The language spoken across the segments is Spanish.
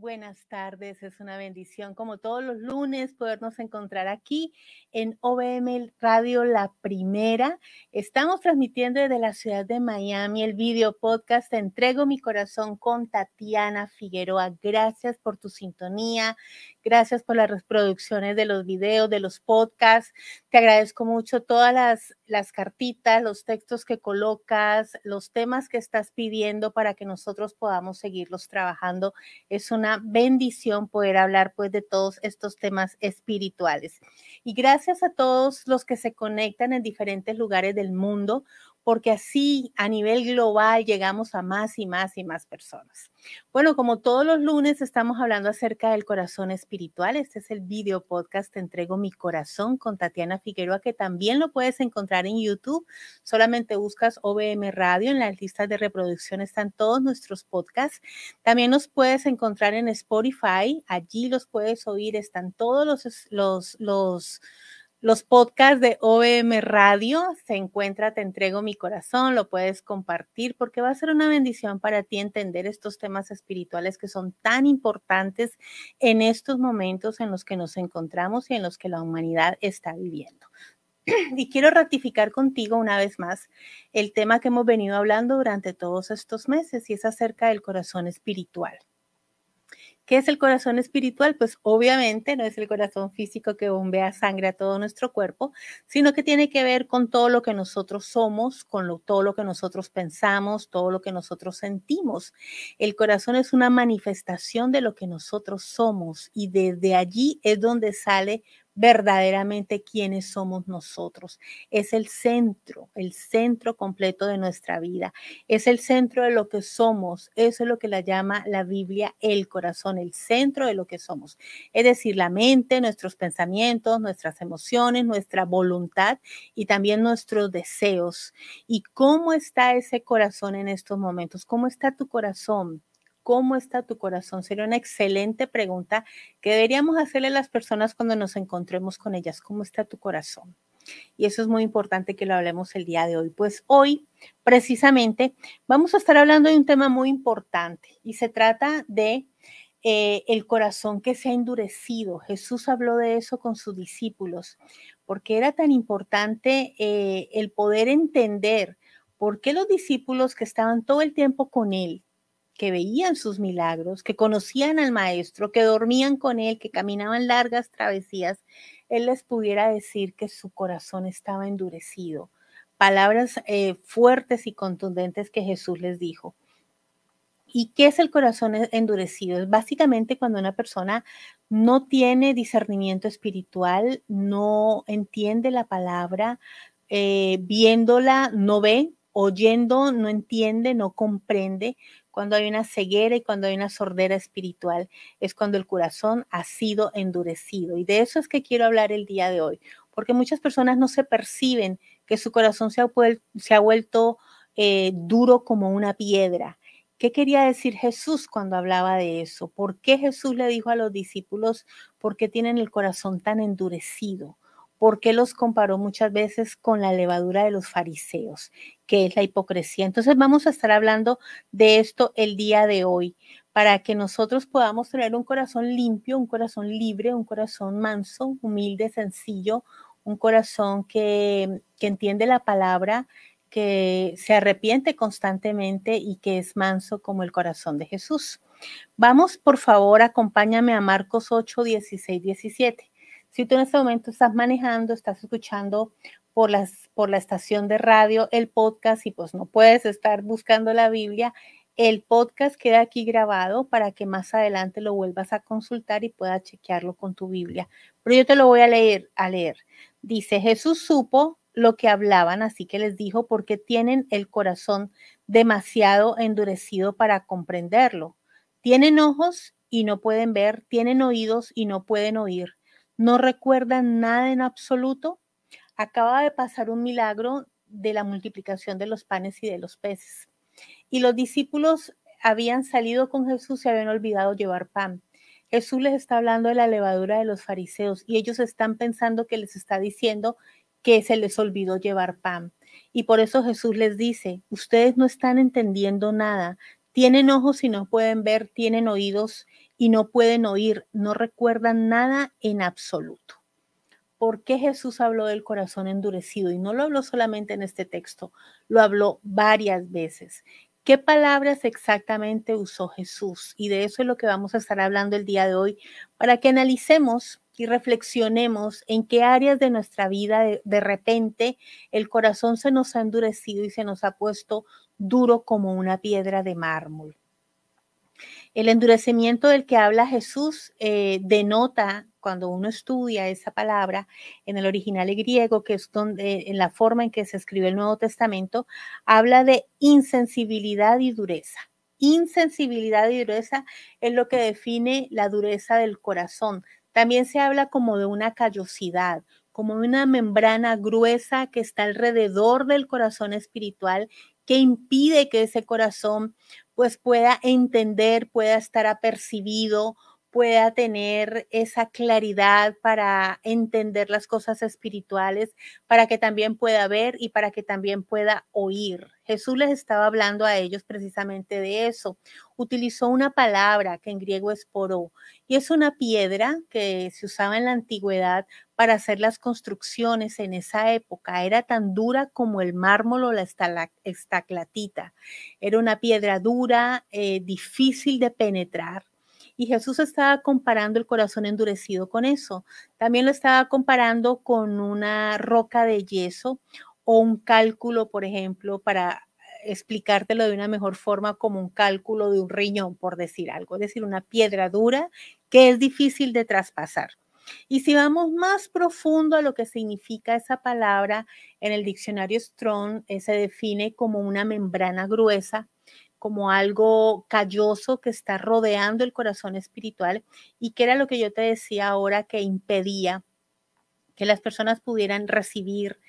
Buenas tardes. Es una bendición como todos los lunes podernos encontrar aquí en OBM Radio La Primera. Estamos transmitiendo desde la ciudad de Miami el video podcast Entrego mi corazón con Tatiana Figueroa. Gracias por tu sintonía. Gracias por las reproducciones de los videos, de los podcasts. Te agradezco mucho todas las, las cartitas, los textos que colocas, los temas que estás pidiendo para que nosotros podamos seguirlos trabajando. Es una bendición poder hablar pues de todos estos temas espirituales. Y gracias a todos los que se conectan en diferentes lugares del mundo porque así a nivel global llegamos a más y más y más personas. Bueno, como todos los lunes estamos hablando acerca del corazón espiritual. Este es el video podcast Te entrego mi corazón con Tatiana Figueroa, que también lo puedes encontrar en YouTube. Solamente buscas OBM Radio. En las listas de reproducción están todos nuestros podcasts. También nos puedes encontrar en Spotify. Allí los puedes oír. Están todos los, los, los los podcasts de OBM Radio se encuentra Te entrego mi corazón, lo puedes compartir porque va a ser una bendición para ti entender estos temas espirituales que son tan importantes en estos momentos en los que nos encontramos y en los que la humanidad está viviendo. Y quiero ratificar contigo una vez más el tema que hemos venido hablando durante todos estos meses y es acerca del corazón espiritual. ¿Qué es el corazón espiritual? Pues obviamente no es el corazón físico que bombea sangre a todo nuestro cuerpo, sino que tiene que ver con todo lo que nosotros somos, con todo lo que nosotros pensamos, todo lo que nosotros sentimos. El corazón es una manifestación de lo que nosotros somos y desde allí es donde sale verdaderamente quiénes somos nosotros. Es el centro, el centro completo de nuestra vida. Es el centro de lo que somos. Eso es lo que la llama la Biblia el corazón, el centro de lo que somos. Es decir, la mente, nuestros pensamientos, nuestras emociones, nuestra voluntad y también nuestros deseos. ¿Y cómo está ese corazón en estos momentos? ¿Cómo está tu corazón? ¿Cómo está tu corazón? Sería una excelente pregunta que deberíamos hacerle a las personas cuando nos encontremos con ellas. ¿Cómo está tu corazón? Y eso es muy importante que lo hablemos el día de hoy. Pues hoy, precisamente, vamos a estar hablando de un tema muy importante y se trata de eh, el corazón que se ha endurecido. Jesús habló de eso con sus discípulos, porque era tan importante eh, el poder entender por qué los discípulos que estaban todo el tiempo con él, que veían sus milagros, que conocían al maestro, que dormían con él, que caminaban largas travesías, él les pudiera decir que su corazón estaba endurecido. Palabras eh, fuertes y contundentes que Jesús les dijo. ¿Y qué es el corazón e-, endurecido? Es básicamente cuando una persona no tiene discernimiento espiritual, no entiende la palabra, eh, viéndola no ve, oyendo no entiende, no comprende, cuando hay una ceguera y cuando hay una sordera espiritual, es cuando el corazón ha sido endurecido. Y de eso es que quiero hablar el día de hoy, porque muchas personas no se perciben que su corazón se ha, vuelto, eh, duro como una piedra. ¿Qué quería decir Jesús cuando hablaba de eso? ¿Por qué Jesús le dijo a los discípulos, por qué tienen el corazón tan endurecido? ¿Por qué los comparó muchas veces con la levadura de los fariseos, que es la hipocresía? Entonces vamos a estar hablando de esto el día de hoy, para que nosotros podamos tener un corazón limpio, un corazón libre, un corazón manso, humilde, sencillo, un corazón que, que entiende la palabra que se arrepiente constantemente y que es manso como el corazón de Jesús. Vamos, por favor, acompáñame a Marcos 8, 16, 17. Si tú en este momento estás manejando, estás escuchando por, la estación de radio el podcast y pues no puedes estar buscando la Biblia, el podcast queda aquí grabado para que más adelante lo vuelvas a consultar y puedas chequearlo con tu Biblia. Pero yo te lo voy a leer, a leer. Dice, Jesús supo lo que hablaban, así que les dijo, porque tienen el corazón demasiado endurecido para comprenderlo. Tienen ojos y no pueden ver, tienen oídos y no pueden oír. No recuerdan nada en absoluto. Acaba de pasar un milagro de la multiplicación de los panes y de los peces. Y los discípulos habían salido con Jesús y habían olvidado llevar pan. Jesús les está hablando de la levadura de los fariseos y ellos están pensando que les está diciendo que se les olvidó llevar pan. Y por eso Jesús les dice, ustedes no están entendiendo nada, tienen ojos y no pueden ver, tienen oídos y no pueden oír, no recuerdan nada en absoluto. ¿Por qué Jesús habló del corazón endurecido? Y no lo habló solamente en este texto, lo habló varias veces. ¿Qué palabras exactamente usó Jesús? Y de eso es lo que vamos a estar hablando el día de hoy para que analicemos y reflexionemos en qué áreas de nuestra vida de, repente el corazón se nos ha endurecido y se nos ha puesto duro como una piedra de mármol. El endurecimiento del que habla Jesús eh, denota, cuando uno estudia esa palabra en el original griego, que es donde, en la forma en que se escribe el Nuevo Testamento, habla de insensibilidad y dureza. Insensibilidad y dureza es lo que define la dureza del corazón, también se habla como de una callosidad, como de una membrana gruesa que está alrededor del corazón espiritual que impide que ese corazón pues pueda entender, pueda estar apercibido pueda tener esa claridad para entender las cosas espirituales, para que también pueda ver y para que también pueda oír. Jesús les estaba hablando a ellos precisamente de eso. Utilizó una palabra que en griego es poró y es una piedra que se usaba en la antigüedad para hacer las construcciones en esa época. Era tan dura como el mármol o la estaclatita. Era una piedra dura, eh, difícil de penetrar y Jesús estaba comparando el corazón endurecido con eso. También lo estaba comparando con una roca de yeso o un cálculo, por ejemplo, para explicártelo de una mejor forma como un cálculo de un riñón, por decir algo, es decir, una piedra dura que es difícil de traspasar. Y si vamos más profundo a lo que significa esa palabra, en el diccionario Strong eh, se define como una membrana gruesa como algo calloso que está rodeando el corazón espiritual y que era lo que yo te decía ahora que impedía que las personas pudieran recibir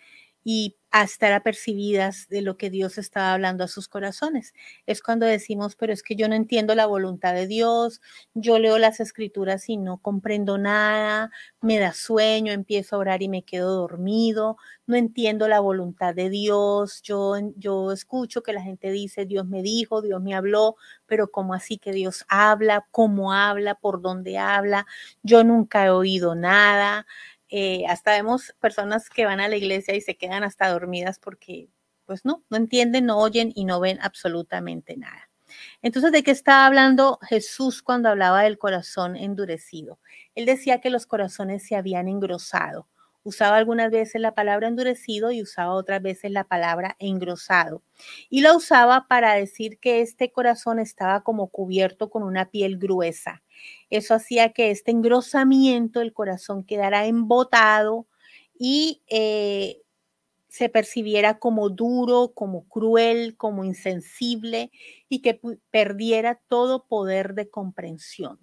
y a estar apercibidas de lo que Dios estaba hablando a sus corazones. Es cuando decimos, pero es que yo no entiendo la voluntad de Dios, yo leo las escrituras y no comprendo nada, me da sueño, empiezo a orar y me quedo dormido, no entiendo la voluntad de Dios, yo, yo escucho que la gente dice, Dios me dijo, Dios me habló, pero ¿cómo así que Dios habla? ¿Cómo habla? ¿Por dónde habla? Yo nunca he oído nada. Eh, hasta vemos personas que van a la iglesia y se quedan hasta dormidas porque, pues no, no entienden, no oyen y no ven absolutamente nada. Entonces, ¿de qué estaba hablando Jesús cuando hablaba del corazón endurecido? Él decía que los corazones se habían engrosado. Usaba algunas veces la palabra endurecido y usaba otras veces la palabra engrosado. Y lo usaba para decir que este corazón estaba como cubierto con una piel gruesa. Eso hacía que este engrosamiento del corazón quedara embotado y eh, se percibiera como duro, como cruel, como insensible y que perdiera todo poder de comprensión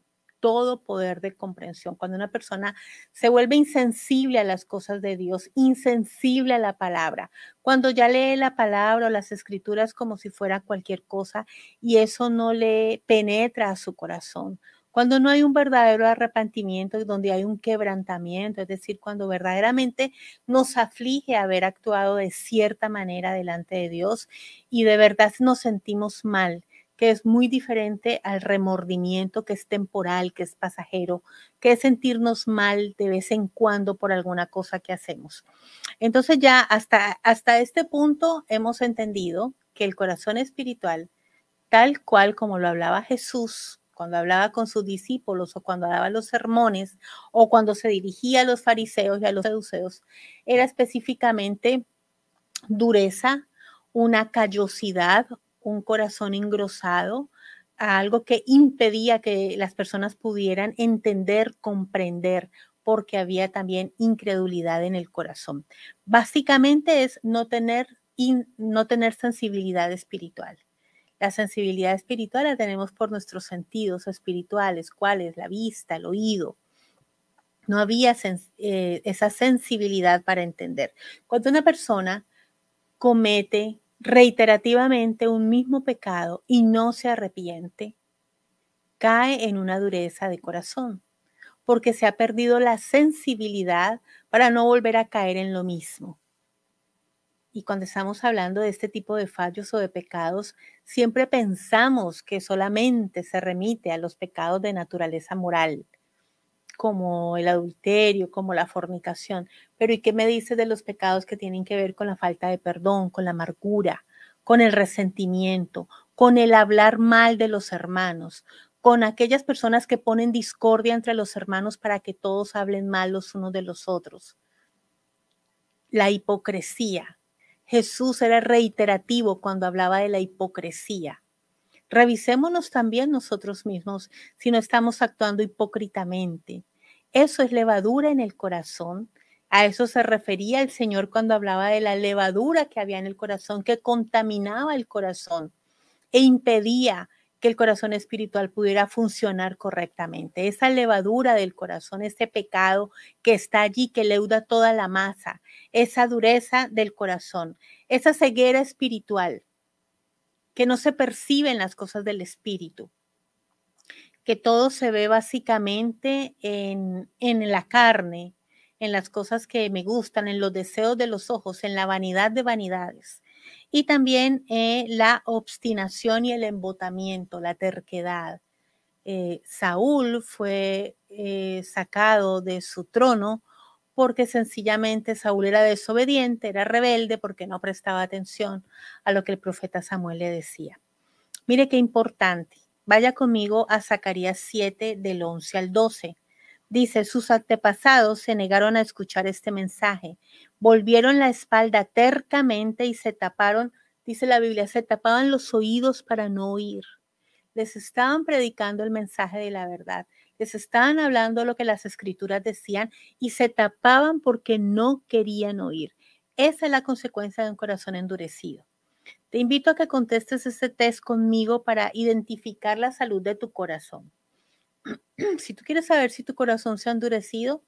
todo poder de comprensión. Cuando una persona se vuelve insensible a las cosas de Dios, insensible a la palabra, cuando ya lee la palabra o las escrituras como si fuera cualquier cosa y eso no le penetra a su corazón, cuando no hay un verdadero arrepentimiento, donde hay un quebrantamiento, es decir, cuando verdaderamente nos aflige haber actuado de cierta manera delante de Dios y de verdad nos sentimos mal, que es muy diferente al remordimiento que es temporal, que es pasajero, que es sentirnos mal de vez en cuando por alguna cosa que hacemos. Entonces ya hasta, hasta este punto hemos entendido que el corazón espiritual, tal cual como lo hablaba Jesús cuando hablaba con sus discípulos o cuando daba los sermones o cuando se dirigía a los fariseos y a los seduceos, era específicamente dureza, una callosidad, un corazón engrosado, algo que impedía que las personas pudieran entender, comprender, porque había también incredulidad en el corazón. Básicamente es no tener, no tener sensibilidad espiritual. La sensibilidad espiritual la tenemos por nuestros sentidos espirituales, cuáles, la vista, el oído. No había eh, esa sensibilidad para entender. Cuando una persona comete reiterativamente un mismo pecado y no se arrepiente, cae en una dureza de corazón, porque se ha perdido la sensibilidad para no volver a caer en lo mismo. Y cuando estamos hablando de este tipo de fallos o de pecados, siempre pensamos que solamente se remite a los pecados de naturaleza moral, como el adulterio, como la fornicación. Pero ¿y qué me dice de los pecados que tienen que ver con la falta de perdón, con la amargura, con el resentimiento, con el hablar mal de los hermanos, con aquellas personas que ponen discordia entre los hermanos para que todos hablen mal los unos de los otros? La hipocresía, Jesús era reiterativo cuando hablaba de la hipocresía. Revisémonos también nosotros mismos si no estamos actuando hipócritamente. Eso es levadura en el corazón. A eso se refería el Señor cuando hablaba de la levadura que había en el corazón, que contaminaba el corazón e impedía que el corazón espiritual pudiera funcionar correctamente. Esa levadura del corazón, ese pecado que está allí, que leuda toda la masa, esa dureza del corazón, esa ceguera espiritual, que no se perciben las cosas del espíritu, que todo se ve básicamente en, en la carne, en las cosas que me gustan, en los deseos de los ojos, en la vanidad de vanidades y también eh, la obstinación y el embotamiento, la terquedad. Eh, Saúl fue eh, sacado de su trono porque sencillamente Saúl era desobediente, era rebelde porque no prestaba atención a lo que el profeta Samuel le decía. Mire qué importante. Vaya conmigo a Zacarías 7 del 11 al 12. Dice, sus antepasados se negaron a escuchar este mensaje, volvieron la espalda tercamente y se taparon, dice la Biblia, se tapaban los oídos para no oír. Les estaban predicando el mensaje de la verdad, les estaban hablando lo que las escrituras decían y se tapaban porque no querían oír. Esa es la consecuencia de un corazón endurecido. Te invito a que contestes este test conmigo para identificar la salud de tu corazón. si tú quieres saber si tu corazón se ha endurecido,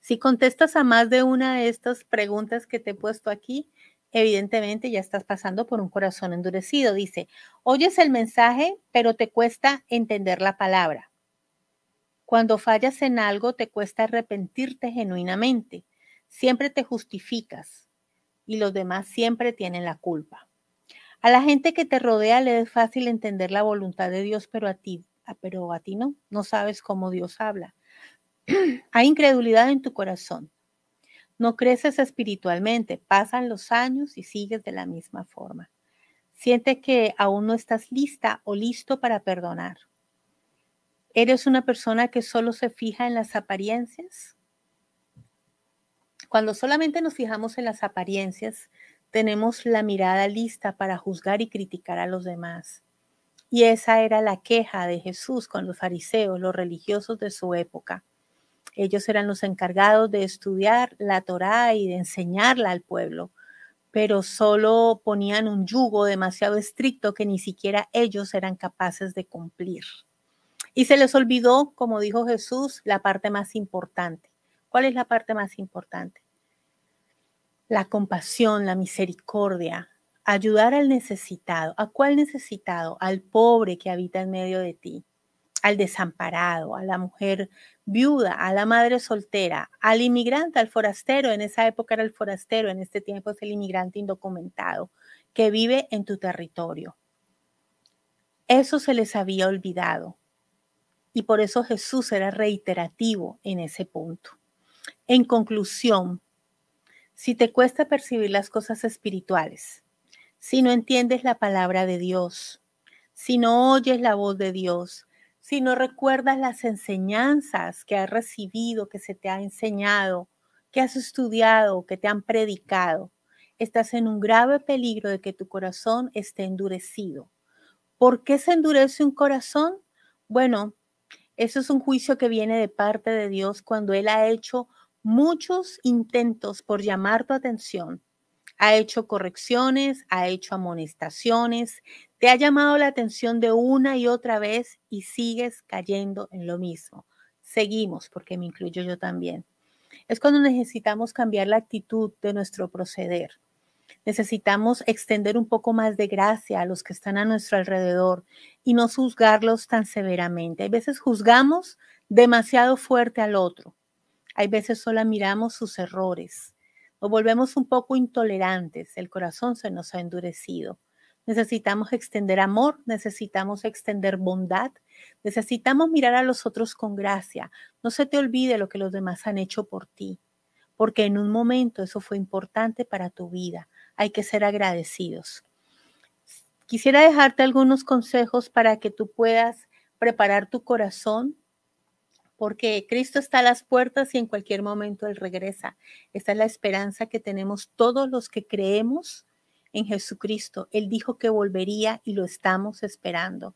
si contestas a más de una de estas preguntas que te he puesto aquí, evidentemente ya estás pasando por un corazón endurecido. Dice, oyes el mensaje, pero te cuesta entender la palabra. Cuando fallas en algo, te cuesta arrepentirte genuinamente. Siempre te justificas y los demás siempre tienen la culpa. A la gente que te rodea le es fácil entender la voluntad de Dios, pero a ti pero a ti no, no sabes cómo Dios habla. Hay incredulidad en tu corazón. No creces espiritualmente, pasan los años y sigues de la misma forma. Siente que aún no estás lista o listo para perdonar. ¿Eres una persona que solo se fija en las apariencias? Cuando solamente nos fijamos en las apariencias, tenemos la mirada lista para juzgar y criticar a los demás. Y esa era la queja de Jesús con los fariseos, los religiosos de su época. Ellos eran los encargados de estudiar la Torá y de enseñarla al pueblo, pero solo ponían un yugo demasiado estricto que ni siquiera ellos eran capaces de cumplir. Y se les olvidó, como dijo Jesús, la parte más importante. ¿Cuál es la parte más importante? La compasión, la misericordia, ayudar al necesitado. ¿A cuál necesitado? Al pobre que habita en medio de ti, al desamparado, a la mujer viuda, a la madre soltera, al inmigrante, al forastero. En esa época era el forastero, en este tiempo es el inmigrante indocumentado que vive en tu territorio. Eso se les había olvidado. Y por eso Jesús era reiterativo en ese punto. En conclusión, si te cuesta percibir las cosas espirituales, si no entiendes la palabra de Dios, si no oyes la voz de Dios, si no recuerdas las enseñanzas que has recibido, que se te ha enseñado, que has estudiado, que te han predicado, estás en un grave peligro de que tu corazón esté endurecido. ¿Por qué se endurece un corazón? Bueno, eso es un juicio que viene de parte de Dios cuando Él ha hecho muchos intentos por llamar tu atención. Ha hecho correcciones, ha hecho amonestaciones, te ha llamado la atención de una y otra vez y sigues cayendo en lo mismo. Seguimos, porque me incluyo yo también. Es cuando necesitamos cambiar la actitud de nuestro proceder. Necesitamos extender un poco más de gracia a los que están a nuestro alrededor y no juzgarlos tan severamente. Hay veces juzgamos demasiado fuerte al otro. Hay veces solo miramos sus errores. Volvemos un poco intolerantes. El corazón se nos ha endurecido. Necesitamos extender amor, necesitamos extender bondad, necesitamos mirar a los otros con gracia. No se te olvide lo que los demás han hecho por ti, porque en un momento eso fue importante para tu vida hay que ser agradecidos. Quisiera dejarte algunos consejos para que tú puedas preparar tu corazón, porque Cristo está a las puertas y en cualquier momento Él regresa. Esta es la esperanza que tenemos todos los que creemos en Jesucristo. Él dijo que volvería y lo estamos esperando.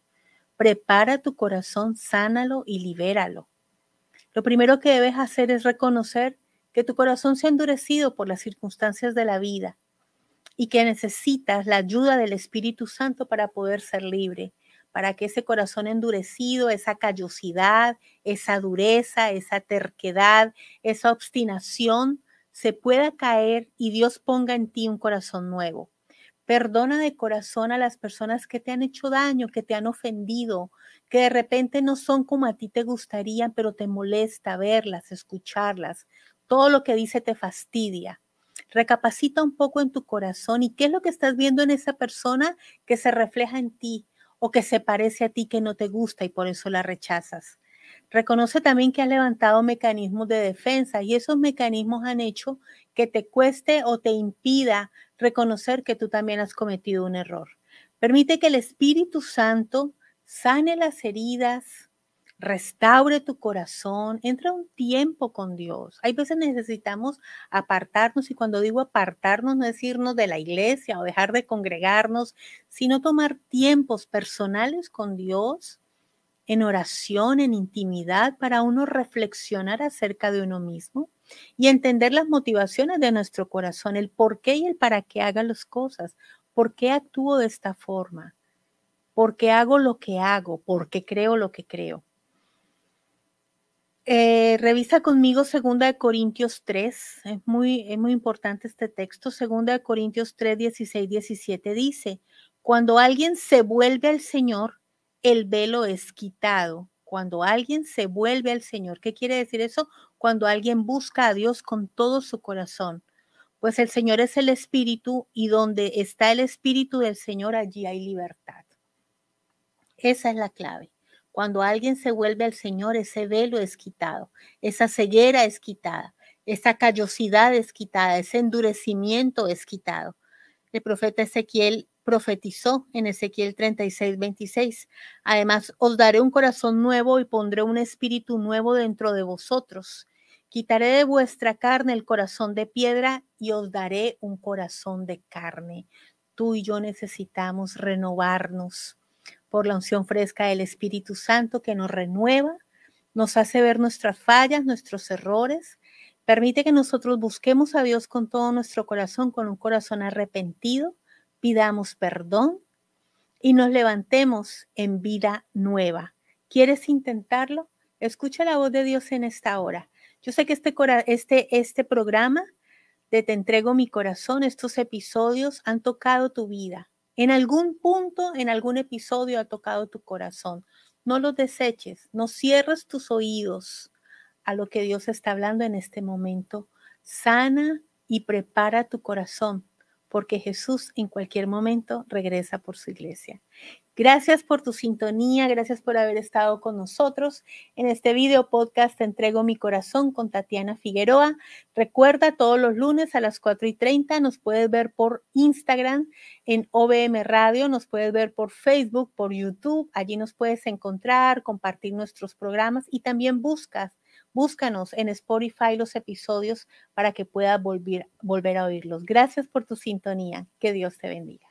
Prepara tu corazón, sánalo y libéralo. Lo primero que debes hacer es reconocer que tu corazón se ha endurecido por las circunstancias de la vida y que necesitas la ayuda del Espíritu Santo para poder ser libre, para que ese corazón endurecido, esa callosidad, esa dureza, esa terquedad, esa obstinación se pueda caer y Dios ponga en ti un corazón nuevo. Perdona de corazón a las personas que te han hecho daño, que te han ofendido, que de repente no son como a ti te gustaría, pero te molesta verlas, escucharlas. Todo lo que dice te fastidia. Recapacita un poco en tu corazón y qué es lo que estás viendo en esa persona que se refleja en ti o que se parece a ti que no te gusta y por eso la rechazas. Reconoce también que has levantado mecanismos de defensa y esos mecanismos han hecho que te cueste o te impida reconocer que tú también has cometido un error. Permite que el Espíritu Santo sane las heridas, restaure tu corazón, entra un tiempo con Dios. Hay veces necesitamos apartarnos y cuando digo apartarnos no es irnos de la iglesia o dejar de congregarnos, sino tomar tiempos personales con Dios en oración, en intimidad, para uno reflexionar acerca de uno mismo y entender las motivaciones de nuestro corazón, el por qué y el para qué haga las cosas, por qué actúo de esta forma, por qué hago lo que hago, por qué creo lo que creo. Eh, revisa conmigo 2 de Corintios 3, es muy, es muy importante este texto. 2 de Corintios 3, 16, 17 dice, cuando alguien se vuelve al Señor, el velo es quitado. Cuando alguien se vuelve al Señor, ¿qué quiere decir eso? Cuando alguien busca a Dios con todo su corazón. Pues el Señor es el Espíritu y donde está el Espíritu del Señor, allí hay libertad. Esa es la clave. Cuando alguien se vuelve al Señor, ese velo es quitado, esa ceguera es quitada, esa callosidad es quitada, ese endurecimiento es quitado. El profeta Ezequiel profetizó en Ezequiel 36, 26. Además, os daré un corazón nuevo y pondré un espíritu nuevo dentro de vosotros. Quitaré de vuestra carne el corazón de piedra y os daré un corazón de carne. Tú y yo necesitamos renovarnos por la unción fresca del Espíritu Santo que nos renueva, nos hace ver nuestras fallas, nuestros errores, permite que nosotros busquemos a Dios con todo nuestro corazón, con un corazón arrepentido, pidamos perdón y nos levantemos en vida nueva, ¿Quieres intentarlo? Escucha la voz de Dios en esta hora. Yo sé que este, este, este programa de Te entrego mi corazón, estos episodios han tocado tu vida. En algún punto, en algún episodio ha tocado tu corazón. No los deseches, no cierres tus oídos a lo que Dios está hablando en este momento. Sana y prepara tu corazón, porque Jesús en cualquier momento regresa por su iglesia. Gracias por tu sintonía, gracias por haber estado con nosotros. En este video podcast te entrego mi corazón con Tatiana Figueroa. Recuerda, todos los lunes a las 4 y 30 nos puedes ver por Instagram en OBM Radio, nos puedes ver por Facebook, por YouTube. Allí nos puedes encontrar, compartir nuestros programas y también buscas Búscanos en Spotify los episodios para que puedas volver, volver a oírlos. Gracias por tu sintonía. Que Dios te bendiga.